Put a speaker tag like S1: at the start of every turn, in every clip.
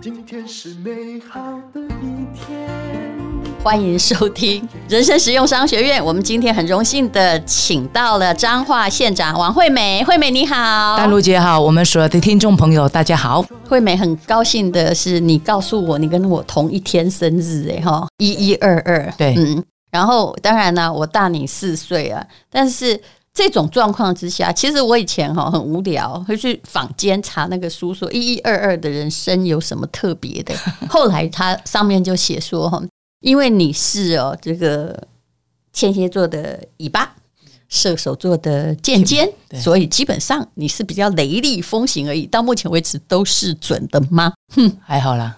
S1: 今天是美好的一天。
S2: 欢迎收听人生实用商学院。我们今天很荣幸的请到了彰化县长王惠美。惠美你好，
S3: 丹如姐好，我们所有的听众朋友大家好。
S2: 惠美很高兴的是，你告诉我你跟我同一天生日，哎哈，一一二二，
S3: 对，嗯。
S2: 然后当然呢，我大你四岁啊，但是。这种状况之下，其实我以前哈很无聊，会去坊间查那个书，说一一二二的人生有什么特别的。后来他上面就写说哈，因为你是哦这个天蝎座的尾巴，射手座的尖尖，所以基本上你是比较雷厉风行而已。到目前为止都是准的吗？
S3: 哼，还好啦，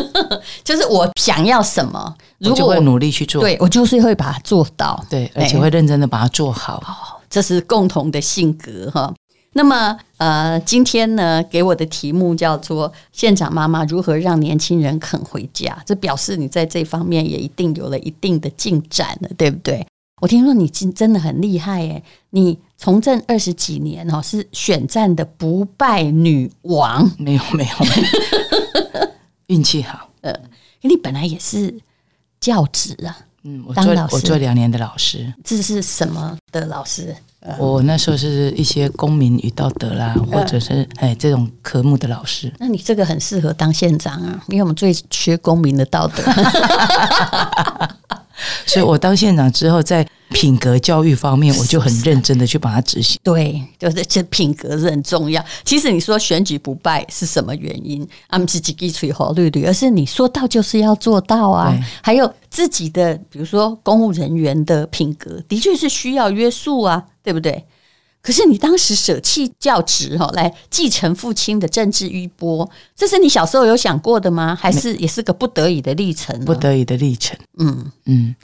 S2: 就是我想要什么，如果
S3: 我努力去做，
S2: 对我就是会把它做到，
S3: 对，而且会认真的把它做好。
S2: 欸这是共同的性格哈。那么呃，今天呢，给我的题目叫做“县长妈妈如何让年轻人肯回家”，这表示你在这方面也一定有了一定的进展了，对不对？我听说你真真的很厉害诶，你从政二十几年哦，是选战的不败女王。
S3: 没有没有，运气好。
S2: 呃，你本来也是教职啊。
S3: 嗯，我做我做两年的老师，
S2: 这是什么的老师？
S3: 我那时候是一些公民与道德啦，或者是哎这种科目的老师。
S2: 那你这个很适合当县长啊，因为我们最缺公民的道德。
S3: 所以我当县长之后，在品格教育方面，我就很认真的去把它执行。
S2: 对，就是这品格是很重要。其实你说选举不败是什么原因？啊，不是几句吹红绿绿，而是你说到就是要做到啊。还有自己的，比如说公务人员的品格，的确是需要约束啊，对不对？可是你当时舍弃教职哈，来继承父亲的政治衣钵，这是你小时候有想过的吗？还是也是个不得已的历程？
S3: 不得已的历程。嗯嗯，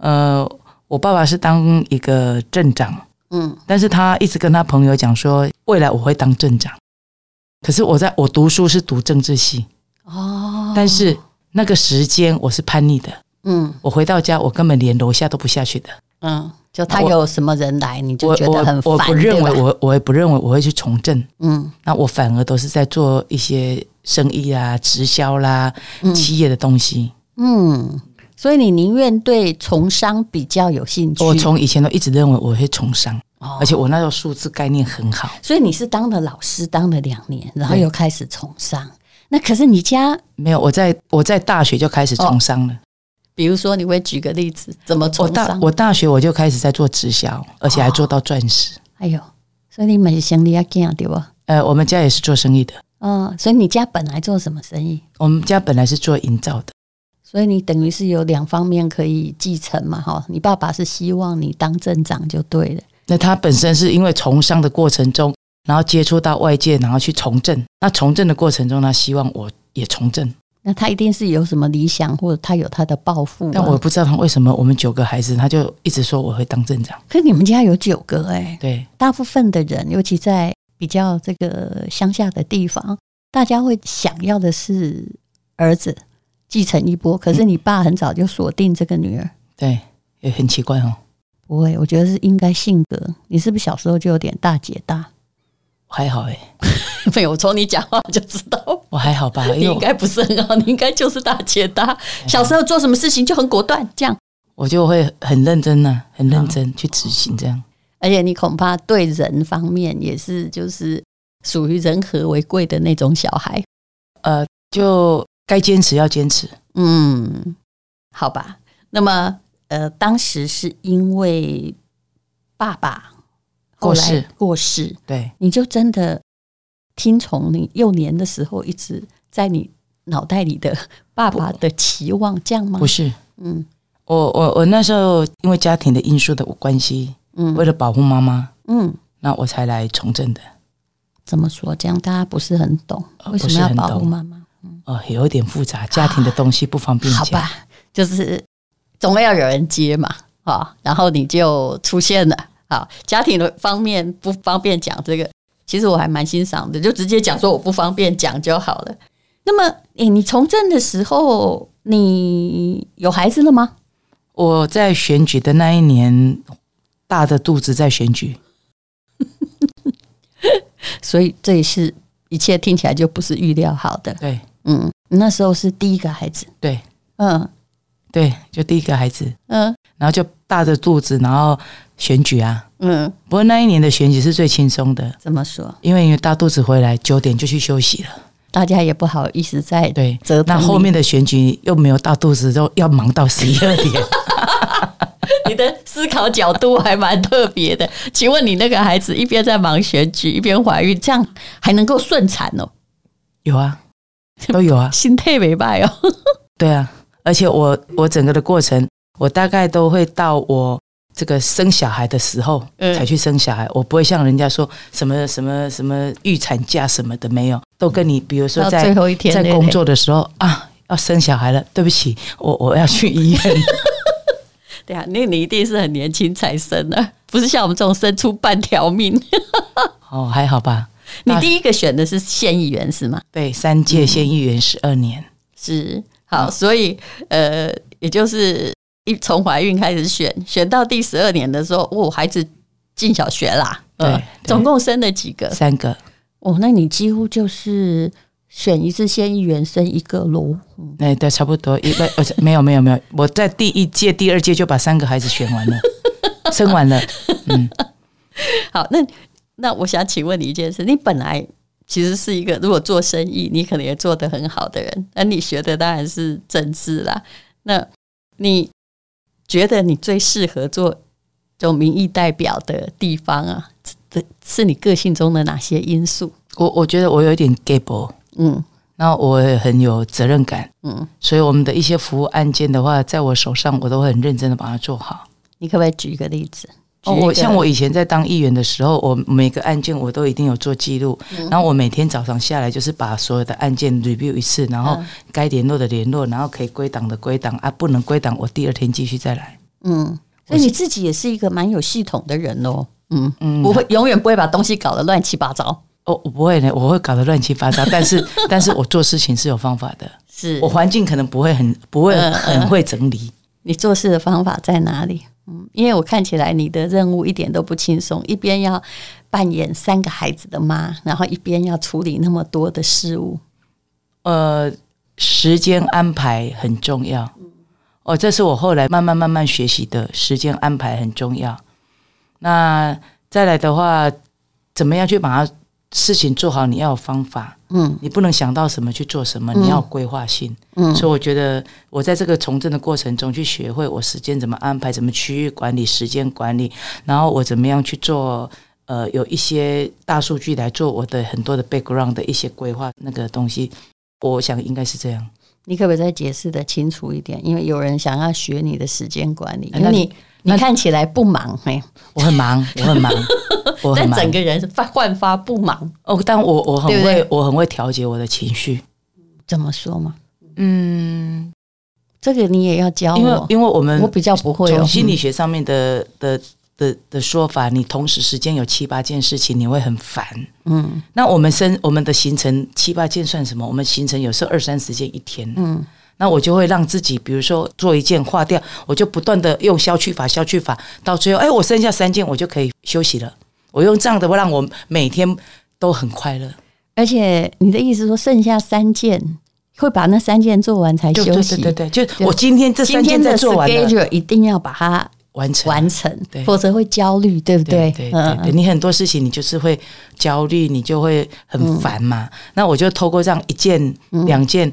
S3: 呃，我爸爸是当一个镇长，嗯，但是他一直跟他朋友讲说，未来我会当镇长。可是我在我读书是读政治系哦，但是那个时间我是叛逆的，嗯，我回到家我根本连楼下都不下去的，嗯。
S2: 就他有什么人来，你就觉得很烦。
S3: 我不认为我，我也不认为我会去从政。嗯，那我反而都是在做一些生意啊、直销啦、企业的东西。嗯，
S2: 所以你宁愿对从商比较有兴趣。
S3: 我从以前都一直认为我会从商，而且我那时候数字概念很好。
S2: 所以你是当了老师当了两年，然后又开始从商。那可是你家
S3: 没有？我在我在大学就开始从商了。
S2: 比如说，你会举个例子，怎么从商？
S3: 我大我大学我就开始在做直销，而且还做到钻石。
S2: 哎呦，所以你们是生意要干对吧？
S3: 呃，我们家也是做生意的。
S2: 嗯，所以你家本来做什么生意？
S3: 我们家本来是做营造的，
S2: 所以你等于是有两方面可以继承嘛，哈。你爸爸是希望你当镇长就对了。
S3: 那他本身是因为从商的过程中，然后接触到外界，然后去从政。那从政的过程中，他希望我也从政。
S2: 那他一定是有什么理想，或者他有他的抱负啊。
S3: 但我不知道他为什么，我们九个孩子，他就一直说我会当镇长。
S2: 可是你们家有九个哎，
S3: 对，
S2: 大部分的人，尤其在比较这个乡下的地方，大家会想要的是儿子继承一波。可是你爸很早就锁定这个女儿，
S3: 对，也很奇怪哦。
S2: 不会，我觉得是应该性格。你是不是小时候就有点大姐大？
S3: 还好哎，
S2: 没有，我从你讲话就知道
S3: 我还好吧。
S2: 你应该不是很好，你应该就是大姐大。小时候做什么事情就很果断，这样
S3: 我就会很认真呢、啊，很认真去执行这样。
S2: 而且你恐怕对人方面也是，就是属于人和为贵的那种小孩。
S3: 呃，就该坚持要坚持。
S2: 嗯，好吧。那么呃，当时是因为爸爸。过世，过世，
S3: 对，
S2: 你就真的听从你幼年的时候一直在你脑袋里的爸爸的期望，这样吗？
S3: 不是，嗯，我我我那时候因为家庭的因素的关系，嗯，为了保护妈妈，嗯，那我才来从政的。
S2: 怎么说？这样大家不是很懂，为什么要保护妈妈？
S3: 嗯，哦，有一点复杂，家庭的东西不方便讲。好吧，
S2: 就是总要有人接嘛，啊，然后你就出现了。啊，家庭的方面不方便讲这个，其实我还蛮欣赏的，就直接讲说我不方便讲就好了。那么，诶，你从政的时候，你有孩子了吗？
S3: 我在选举的那一年，大的肚子在选举。
S2: 所以这也是一切听起来就不是预料好的。
S3: 对，
S2: 嗯，那时候是第一个孩子。
S3: 对，
S2: 嗯，
S3: 对，就第一个孩子。
S2: 嗯，
S3: 然后就大着肚子，然后选举啊。
S2: 嗯，
S3: 不过那一年的选举是最轻松的。
S2: 怎么说？
S3: 因为因为大肚子回来九点就去休息了，
S2: 大家也不好意思再
S3: 对
S2: 折腾。
S3: 那后面的选举又没有大肚子，都要忙到十一二点。
S2: 你的思考角度还蛮特别的，请问你那个孩子一边在忙选举，一边怀孕，这样还能够顺产哦？
S3: 有啊，都有啊，
S2: 心态没败哦。
S3: 对啊，而且我我整个的过程，我大概都会到我这个生小孩的时候才去生小孩，嗯、我不会像人家说什么什么什么预产假什么的没有，都跟你比如说在
S2: 最后一天
S3: 在工作的时候啊，要生小孩了，对不起，我我要去医院。
S2: 对啊，那你一定是很年轻才生的，不是像我们这种生出半条命。
S3: 哦，还好吧。
S2: 你第一个选的是县议员是吗？
S3: 对，三届县议员十二年、嗯、
S2: 是好，所以呃，也就是一从怀孕开始选，选到第十二年的时候，哦，孩子进小学啦。
S3: 对，对
S2: 总共生了几个？
S3: 三个。
S2: 哦，那你几乎就是。选一次县议员生一个喽，
S3: 哎，对，差不多，一个，没有没有没有，我在第一届、第二届就把三个孩子选完了，生完了。嗯，
S2: 好，那那我想请问你一件事，你本来其实是一个如果做生意，你可能也做得很好的人，那你学的当然是政治啦。那你觉得你最适合做这种民意代表的地方啊？这是你个性中的哪些因素？
S3: 我我觉得我有一点 gable。嗯，那我也很有责任感，嗯，所以我们的一些服务案件的话，在我手上，我都会很认真的把它做好。
S2: 你可不可以举一个例子？
S3: 哦，我像我以前在当议员的时候，我每个案件我都一定有做记录，嗯、然后我每天早上下来就是把所有的案件 review 一次，然后该联络的联络，然后可以归档的归档啊，不能归档，我第二天继续再来。
S2: 嗯，所以你自己也是一个蛮有系统的人哦。嗯嗯，不会永远不会把东西搞得乱七八糟。
S3: 哦我不会呢，我会搞得乱七八糟，但是但是我做事情是有方法的。
S2: 是
S3: 我环境可能不会很不会很会整理。
S2: 你做事的方法在哪里？嗯，因为我看起来你的任务一点都不轻松，一边要扮演三个孩子的妈，然后一边要处理那么多的事物。
S3: 呃，时间安排很重要。哦，这是我后来慢慢慢慢学习的，时间安排很重要。那再来的话，怎么样去把它？事情做好，你要有方法，嗯，你不能想到什么去做什么，你要有规划性，嗯，所以我觉得我在这个从政的过程中，去学会我时间怎么安排，怎么区域管理、时间管理，然后我怎么样去做，呃，有一些大数据来做我的很多的 background 的一些规划，那个东西，我想应该是这样。
S2: 你可不可以再解释的清楚一点？因为有人想要学你的时间管理，因为你。你看起来不忙，嘿，
S3: 我很忙，我很忙，我很忙，
S2: 但整个人是发焕发不忙
S3: 哦。但我我很会，对对我很会调节我的情绪。
S2: 怎么说嘛？嗯，这个你也要教我，
S3: 因为因为我们
S2: 我比较不会。
S3: 从心理学上面的的的的说法，你同时时间有七八件事情，你会很烦。嗯，那我们生我们的行程七八件算什么？我们行程有时候二三十件一天。嗯。那我就会让自己，比如说做一件化掉，我就不断的用消去法、消去法，到最后，哎，我剩下三件，我就可以休息了。我用这样的会，让我每天都很快乐。
S2: 而且你的意思说，剩下三件会把那三件做完才休息？
S3: 对对对对，就我今天这三件在做完了，
S2: 一定要把它完成完成，
S3: 对，
S2: 否则会焦虑，对不对？
S3: 对对对，对，你很多事情你就是会焦虑，你就会很烦嘛。那我就透过这样一件、两件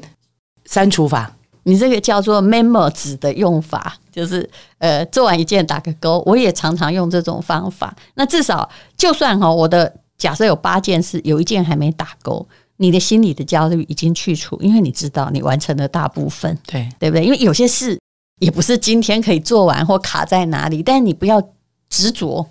S3: 删除法。
S2: 你这个叫做 memo 纸的用法，就是呃，做完一件打个勾。我也常常用这种方法。那至少就算哈，我的假设有八件事，有一件还没打勾，你的心里的焦虑已经去除，因为你知道你完成了大部分，
S3: 对
S2: 对不对？因为有些事也不是今天可以做完或卡在哪里，但是你不要执着。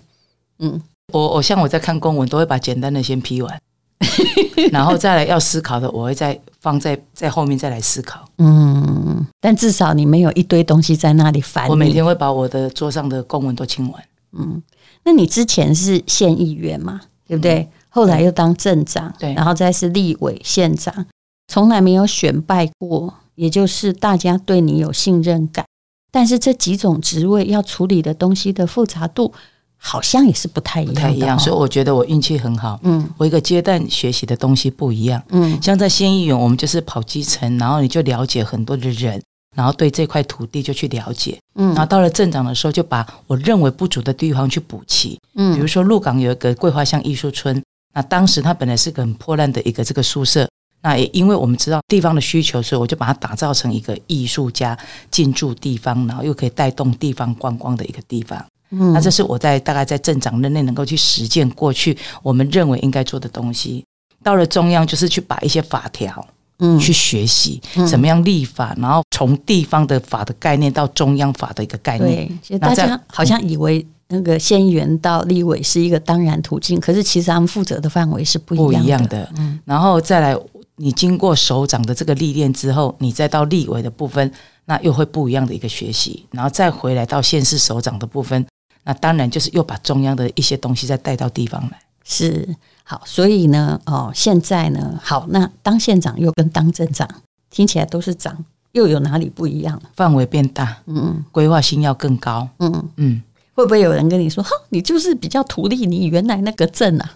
S2: 嗯，
S3: 我我像我在看公文，都会把简单的先批完。然后再来要思考的，我会再放在在后面再来思考。
S2: 嗯，但至少你没有一堆东西在那里烦。
S3: 我每天会把我的桌上的公文都清完。
S2: 嗯，那你之前是县议员嘛？对不对？嗯、后来又当镇长，对，然后再是立委、县长，从来没有选败过，也就是大家对你有信任感。但是这几种职位要处理的东西的复杂度好像也是不太一样，不
S3: 太一样。所以我觉得我运气很好。嗯，我一个阶段学习的东西不一样。嗯，像在县议员，我们就是跑基层，然后你就了解很多的人，然后对这块土地就去了解。嗯，然后到了镇长的时候，就把我认为不足的地方去补齐。嗯，比如说鹿港有一个桂花巷艺术村，那当时它本来是个很破烂的一个这个宿舍。那也因为我们知道地方的需求，所以我就把它打造成一个艺术家进驻地方，然后又可以带动地方观光的一个地方。嗯，那这是我在大概在镇长任内能够去实践过去我们认为应该做的东西。到了中央，就是去把一些法条，嗯，去学习怎么样立法，然后从地方的法的概念到中央法的一个概念。
S2: 大家好像以为那个县议员到立委是一个当然途径，可是其实他们负责的范围是不一样的。不一样的。嗯，然后再来。你经过首长的这个历练之后，你再到立委的部分，那又会不一样的一个学习，然后再回来到县市首长的部分，那当然就是又把中央的一些东西再带到地方来。是，好，所以呢，哦，现在呢，好，那当县长又跟当镇长听起来都是长，又有哪里不一样？范围变大，嗯，规划性要更高，嗯嗯，会不会有人跟你说，哈，你就是比较图利你原来那个镇啊？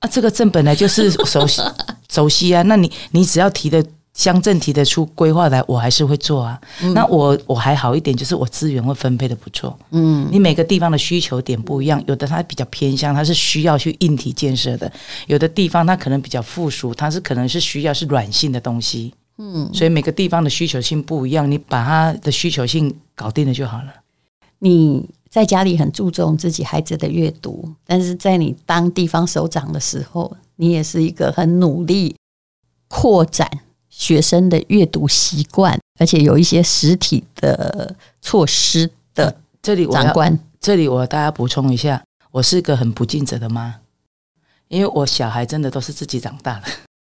S2: 啊，这个镇本来就是熟悉 熟悉啊，那你你只要提的乡镇提得出规划来，我还是会做啊。嗯、那我我还好一点，就是我资源会分配的不错。嗯，你每个地方的需求点不一样，有的它比较偏向，它是需要去硬体建设的；有的地方它可能比较附属，它是可能是需要是软性的东西。嗯，所以每个地方的需求性不一样，你把它的需求性搞定了就好了。你。在家里很注重自己孩子的阅读，但是在你当地方首长的时候，你也是一个很努力扩展学生的阅读习惯，而且有一些实体的措施的这里长官。这里我大家补充一下，我是一个很不尽责的妈，因为我小孩真的都是自己长大的。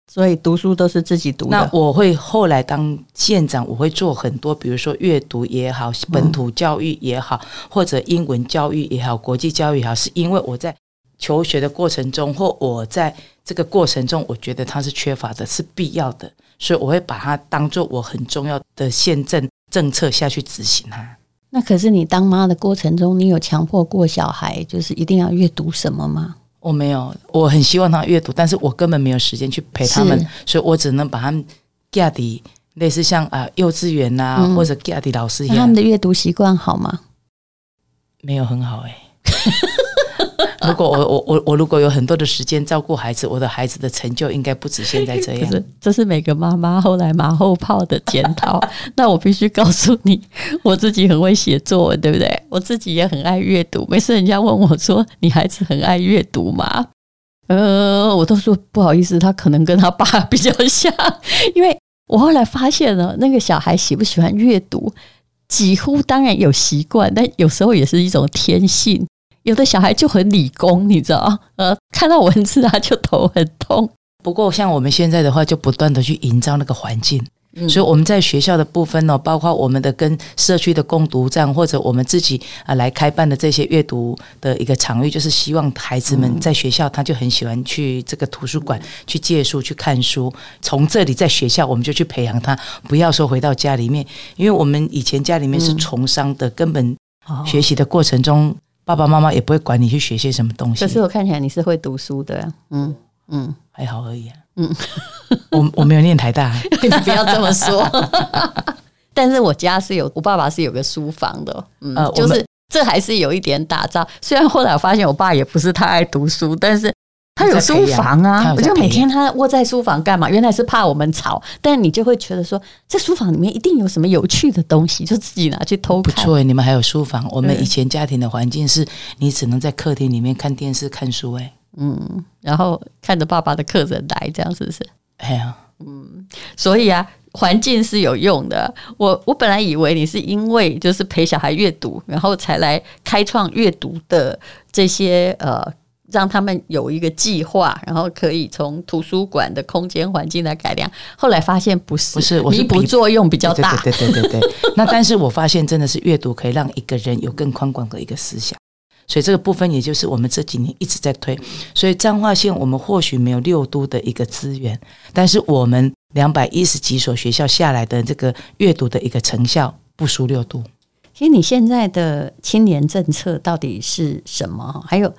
S2: 所以读书都是自己读的。那我会后来当县长，我会做很多，比如说阅读也好，本土教育也好，或者英文教育也好，国际教育也好，是因为我在求学的过程中，或我在这个过程中，我觉得它是缺乏的，是必要的，所以我会把它当做我很重要的宪政政策下去执行它。那可是你当妈的过程中，你有强迫过小孩，就是一定要阅读什么吗？我没有，我很希望他阅读，但是我根本没有时间去陪他们，所以我只能把他们架底，类似像啊幼稚园呐、啊，嗯、或者架底老师一样。他们的阅读习惯好吗？没有很好哎、欸。如果我我我我如果有很多的时间照顾孩子，我的孩子的成就应该不止现在这样。是这是每个妈妈后来马后炮的检讨。那我必须告诉你，我自己很会写作文，对不对？我自己也很爱阅读。每次人家问我说：“你孩子很爱阅读吗？”呃，我都说不好意思，他可能跟他爸比较像。因为我后来发现了，那个小孩喜不喜欢阅读，几乎当然有习惯，但有时候也是一种天性。有的小孩就很理工，你知道，呃，看到文字他就头很痛。不过像我们现在的话，就不断的去营造那个环境，嗯、所以我们在学校的部分呢，包括我们的跟社区的共读站，或者我们自己啊来开办的这些阅读的一个场域，就是希望孩子们在学校他就很喜欢去这个图书馆去借书去看书。从这里在学校我们就去培养他，不要说回到家里面，因为我们以前家里面是从商的，嗯、根本学习的过程中。爸爸妈妈也不会管你去学些什么东西。可是我看起来你是会读书的，嗯嗯，还好而已啊。嗯，我我没有念台大，你 不要这么说。但是我家是有，我爸爸是有个书房的，嗯，就是这还是有一点打造。虽然后来我发现我爸也不是太爱读书，但是。他有书房啊，我就每天他窝在书房干嘛？原来是怕我们吵，但你就会觉得说，这书房里面一定有什么有趣的东西，就自己拿去偷看。不错，你们还有书房。我们以前家庭的环境是，你只能在客厅里面看电视、看书。哎，嗯，然后看着爸爸的客人来，这样是不是？哎呀，嗯，所以啊，环境是有用的。我我本来以为你是因为就是陪小孩阅读，然后才来开创阅读的这些呃。让他们有一个计划，然后可以从图书馆的空间环境来改良。后来发现不是，不是，弥补作用比较大。对对对对对，对。那但是我发现真的是阅读可以让一个人有更宽广的一个思想，所以这个部分也就是我们这几年一直在推。所以彰化县我们或许没有六都的一个资源，但是我们两百一十几所学校下来的这个阅读的一个成效不输六都。其实你现在的青年政策到底是什么？还有，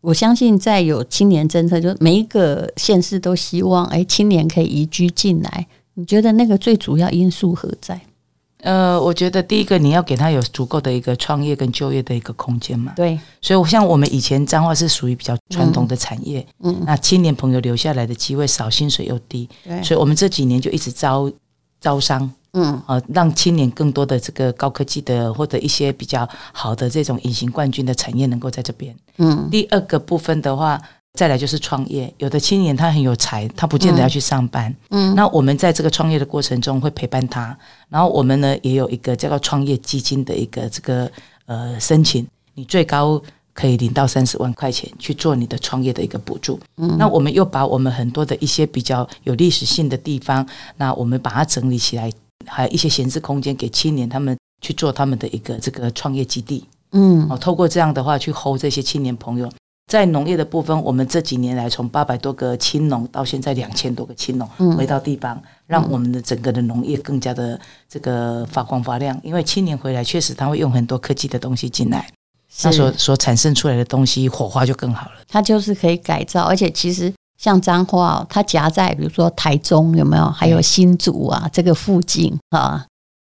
S2: 我相信在有青年政策，就每一个县市都希望，哎，青年可以移居进来。你觉得那个最主要因素何在？
S3: 呃，我觉得第一个你要给他有足够的一个创业跟就业的一个空间嘛。
S2: 对，
S3: 所以像我们以前彰化是属于比较传统的产业，嗯，那青年朋友留下来的机会少，薪水又低，对，所以我们这几年就一直招招商，嗯，呃，让青年更多的这个高科技的或者一些比较好的这种隐形冠军的产业能够在这边，嗯，第二个部分的话。再来就是创业，有的青年他很有才，他不见得要去上班。嗯，那我们在这个创业的过程中会陪伴他，然后我们呢也有一个叫做创业基金的一个这个呃申请，你最高可以领到三十万块钱去做你的创业的一个补助。嗯，那我们又把我们很多的一些比较有历史性的地方，那我们把它整理起来，还有一些闲置空间给青年他们去做他们的一个这个创业基地。嗯，哦，透过这样的话去 hold 这些青年朋友。在农业的部分，我们这几年来从八百多个青农到现在两千多个青农回到地方，让我们的整个的农业更加的这个发光发亮。因为青年回来，确实他会用很多科技的东西进来，他所所产生出来的东西火花就更好了。
S2: 它就是可以改造，而且其实像彰化，它夹在比如说台中有没有？还有新竹啊这个附近啊，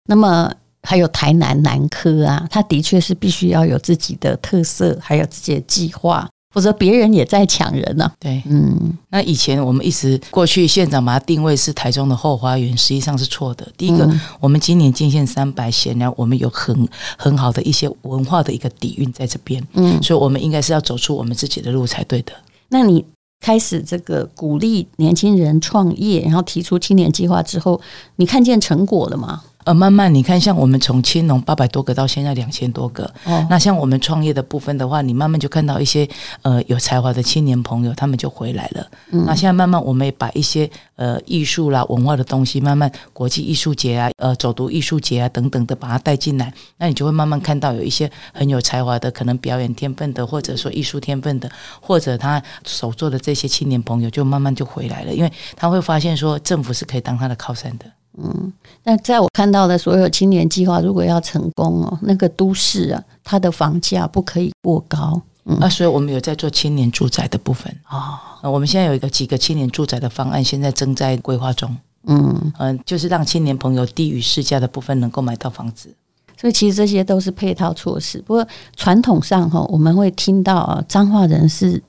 S2: 那么还有台南南科啊，它的确是必须要有自己的特色，还有自己的计划。否则别人也在抢人呢、啊。
S3: 对，嗯，那以前我们一直过去县长把它定位是台中的后花园，实际上是错的。第一个，嗯、我们今年进县三百，显然我们有很很好的一些文化的一个底蕴在这边，嗯，所以我们应该是要走出我们自己的路才对的。
S2: 那你开始这个鼓励年轻人创业，然后提出青年计划之后，你看见成果了吗？
S3: 呃，慢慢你看，像我们从青农八百多个到现在两千多个，哦，那像我们创业的部分的话，你慢慢就看到一些呃有才华的青年朋友，他们就回来了。嗯，那现在慢慢我们也把一些呃艺术啦、文化的东西，慢慢国际艺术节啊、呃走读艺术节啊等等的把它带进来，那你就会慢慢看到有一些很有才华的，可能表演天分的，或者说艺术天分的，或者他手做的这些青年朋友，就慢慢就回来了，因为他会发现说政府是可以当他的靠山的。
S2: 嗯，那在我看到的所有青年计划，如果要成功哦，那个都市啊，它的房价不可以过高。嗯，
S3: 那所以我们有在做青年住宅的部分啊。哦，我们现在有一个几个青年住宅的方案，现在正在规划中。嗯嗯，就是让青年朋友低于市价的部分能够买到房子。
S2: 所以其实这些都是配套措施。不过传统上哈，我们会听到啊，彰化人是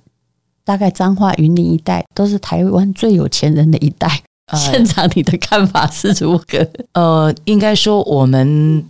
S2: 大概彰化云林一带都是台湾最有钱人的一代。县长，你的看法是如何？
S3: 呃，应该说我们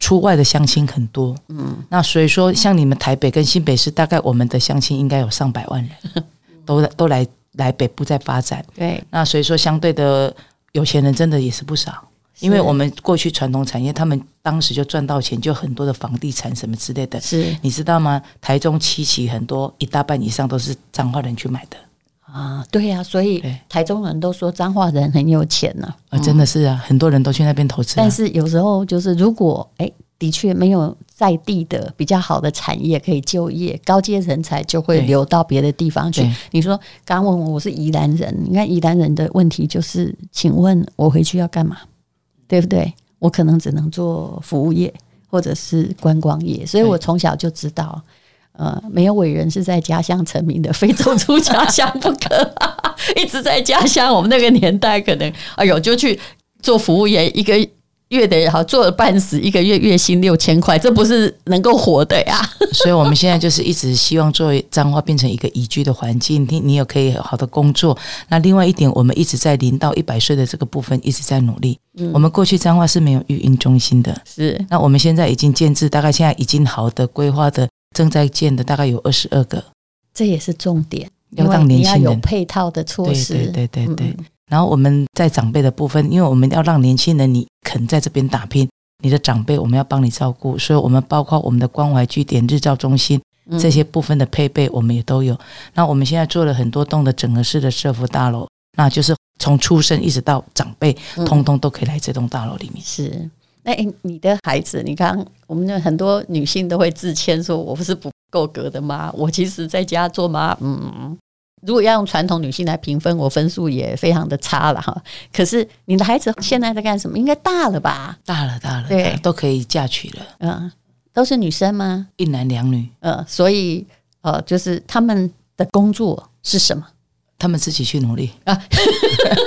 S3: 出外的相亲很多，嗯，那所以说像你们台北跟新北市，大概我们的相亲应该有上百万人，都都来来北部在发展。
S2: 对，
S3: 那所以说相对的有钱人真的也是不少，因为我们过去传统产业，他们当时就赚到钱，就很多的房地产什么之类的。
S2: 是，
S3: 你知道吗？台中七期很多一大半以上都是彰化人去买的。
S2: 啊，对呀、啊，所以台中人都说彰化人很有钱呢、啊。
S3: 啊，真的是啊，很多人都去那边投资、啊。
S2: 但是有时候就是，如果哎，的确没有在地的比较好的产业可以就业，高阶人才就会流到别的地方去。你说，刚问我，我是宜兰人，你看宜兰人的问题就是，请问我回去要干嘛？对不对？我可能只能做服务业或者是观光业，所以我从小就知道。呃，没有伟人是在家乡成名的，非走出家乡不可。一直在家乡，我们那个年代可能，哎呦，就去做服务员，一个月的好做了半死，一个月月薪六千块，这不是能够活的呀。
S3: 所以我们现在就是一直希望做彰化变成一个宜居的环境，你你有可以好的工作。那另外一点，我们一直在零到一百岁的这个部分一直在努力。嗯，我们过去彰化是没有育婴中心的，
S2: 是。
S3: 那我们现在已经建制，大概现在已经好的规划的。正在建的大概有二十二个，
S2: 这也是重点，要让年轻人有配套的措施。
S3: 对对对对对。嗯、然后我们在长辈的部分，因为我们要让年轻人你肯在这边打拼，你的长辈我们要帮你照顾，所以我们包括我们的关怀据点、日照中心这些部分的配备，我们也都有。嗯、那我们现在做了很多栋的整合式的社福大楼，那就是从出生一直到长辈，通通都可以来这栋大楼里面。
S2: 是。哎，你的孩子，你看，我们的很多女性都会自谦说：“我不是不够格的吗，我其实在家做妈，嗯，如果要用传统女性来评分，我分数也非常的差了哈。可是你的孩子现在在干什么？应该大了吧？
S3: 大了，大了，
S2: 对，
S3: 都可以嫁娶了。
S2: 嗯，都是女生吗？
S3: 一男两女。
S2: 嗯，所以呃，就是他们的工作是什么？
S3: 他们自己去努力啊。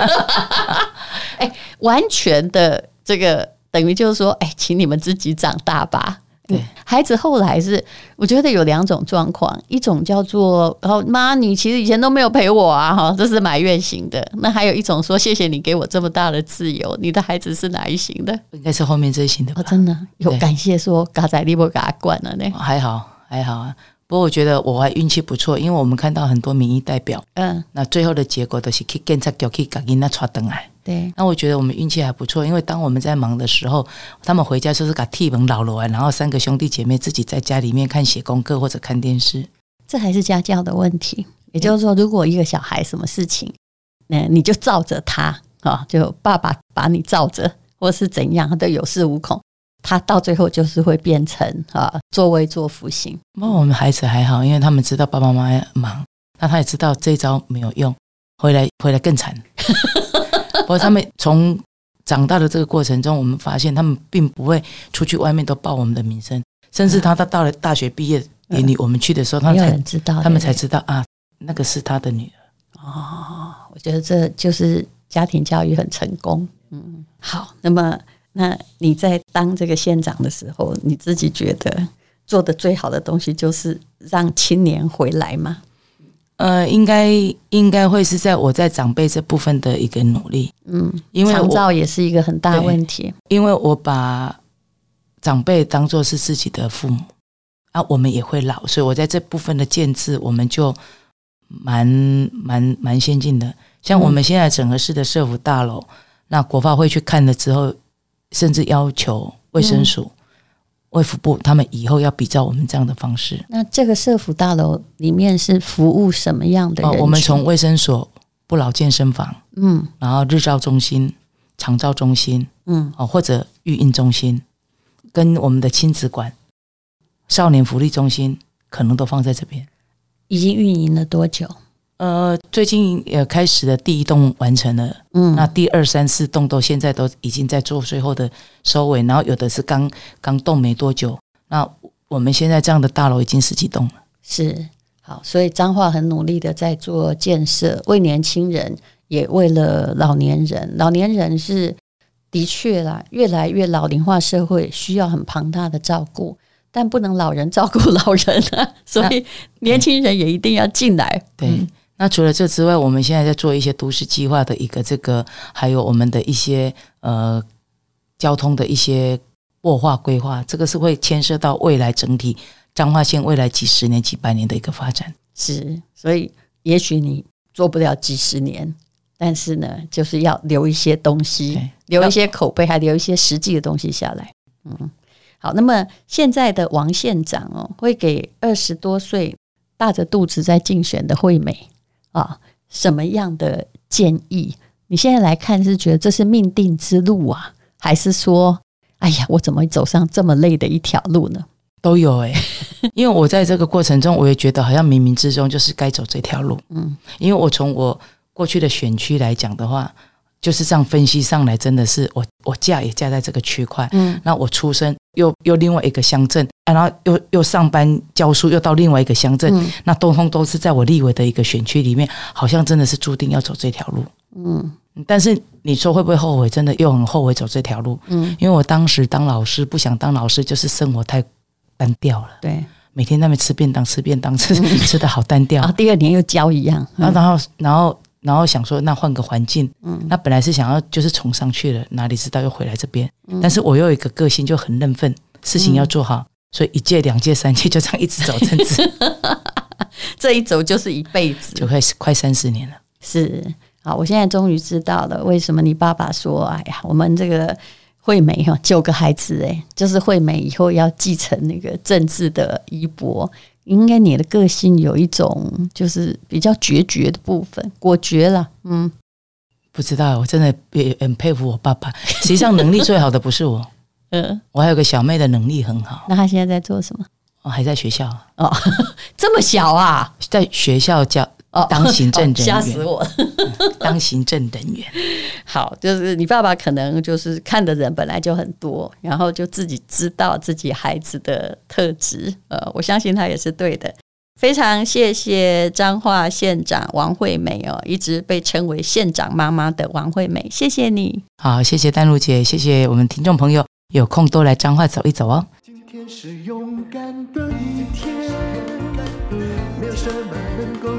S2: 哎，完全的这个等于就是说，哎，请你们自己长大吧。对，孩子后来是，我觉得有两种状况，一种叫做“然哦妈，你其实以前都没有陪我啊”哈，这是埋怨型的；那还有一种说“谢谢你给我这么大的自由”。你的孩子是哪一型的？
S3: 应该是后面这一型的吧。
S2: 哦，真的有感谢说“嘎仔你不给他管了呢”？
S3: 还好还好啊，不过我觉得我还运气不错，因为我们看到很多民意代表，嗯，那最后的结果都是去检察局去给人家传登来。
S2: 对，
S3: 那我觉得我们运气还不错，因为当我们在忙的时候，他们回家就是把替门老了，然后三个兄弟姐妹自己在家里面看写功课或者看电视。
S2: 这还是家教的问题。也就是说，如果一个小孩什么事情，那你就照着他啊，就爸爸把你照着，或是怎样，他都有恃无恐，他到最后就是会变成啊作威作福型。
S3: 那我们孩子还好，因为他们知道爸爸妈妈忙，那他也知道这一招没有用，回来回来更惨。不过他们从长大的这个过程中，我们发现他们并不会出去外面都报我们的名声，甚至他他到了大学毕业典礼，我们去的时候，他们才知道，他们才知道啊，那个是他的女儿。
S2: 哦，我觉得这就是家庭教育很成功。嗯，好，那么那你在当这个县长的时候，你自己觉得做的最好的东西就是让青年回来吗？
S3: 呃，应该应该会是在我在长辈这部分的一个努力，
S2: 嗯，因为长照也是一个很大问题，
S3: 因为我把长辈当作是自己的父母啊，我们也会老，所以我在这部分的建制，我们就蛮蛮蛮先进的。像我们现在整个市的社福大楼，嗯、那国发会去看了之后，甚至要求卫生署。嗯卫福部他们以后要比照我们这样的方式。
S2: 那这个社福大楼里面是服务什么样的人？
S3: 哦，我们从卫生所、不老健身房，嗯，然后日照中心、长照中心，嗯，哦，或者育婴中心，跟我们的亲子馆、少年福利中心，可能都放在这边。
S2: 已经运营了多久？
S3: 呃，最近也开始的第一栋完成了，嗯，那第二、三、四栋都现在都已经在做最后的收尾，然后有的是刚刚动没多久。那我们现在这样的大楼已经十几栋了，
S2: 是好，所以彰化很努力的在做建设，为年轻人，也为了老年人。老年人是的确啦，越来越老龄化社会需要很庞大的照顾，但不能老人照顾老人啊，所以年轻人也一定要进来，
S3: 对。嗯那除了这之外，我们现在在做一些都市计划的一个这个，还有我们的一些呃交通的一些擘划规划，这个是会牵涉到未来整体彰化县未来几十年、几百年的一个发展。
S2: 是，所以也许你做不了几十年，但是呢，就是要留一些东西，留一些口碑，还留一些实际的东西下来。嗯，好。那么现在的王县长哦，会给二十多岁大着肚子在竞选的惠美。啊，什么样的建议？你现在来看是觉得这是命定之路啊，还是说，哎呀，我怎么走上这么累的一条路呢？
S3: 都有诶、欸，因为我在这个过程中，我也觉得好像冥冥之中就是该走这条路。嗯，因为我从我过去的选区来讲的话。就是这样分析上来，真的是我我嫁也嫁在这个区块，嗯，那我出生又又另外一个乡镇，然后又又上班教书，又到另外一个乡镇，嗯，那通通都是在我立委的一个选区里面，好像真的是注定要走这条路，嗯，但是你说会不会后悔？真的又很后悔走这条路，嗯，因为我当时当老师不想当老师，就是生活太单调了，
S2: 对，
S3: 每天那边吃便当吃便当吃吃的好单调，
S2: 啊，第二年又教一样，
S3: 然后然后然后。然后想说，那换个环境，嗯，那本来是想要就是冲上去了，哪里知道又回来这边。嗯、但是我又有一个个性就很认份，事情要做好，嗯、所以一届、两届、三届就这样一直走，政治，
S2: 这一走就是一辈子，
S3: 就快快三十年了。
S2: 是，好，我现在终于知道了为什么你爸爸说，哎呀，我们这个惠美哈九个孩子，哎，就是惠美以后要继承那个政治的衣钵。应该你的个性有一种就是比较决绝的部分，果决了。嗯，
S3: 不知道，我真的也很佩服我爸爸。实际上能力最好的不是我，嗯，我还有个小妹的能力很好。
S2: 那她现在在做什么？
S3: 哦，还在学校。
S2: 哦，这么小啊？
S3: 在学校教
S2: 哦，
S3: 当行政人员，
S2: 吓死我！
S3: 当行政人员，
S2: 好，就是你爸爸可能就是看的人本来就很多，然后就自己知道自己孩子的特质，呃，我相信他也是对的。非常谢谢彰化县长王惠美哦，一直被称为县长妈妈的王惠美，谢谢你。
S3: 好，谢谢丹如姐，谢谢我们听众朋友，有空多来彰化走一走哦。
S1: 今天是勇敢的一天，没有什么能够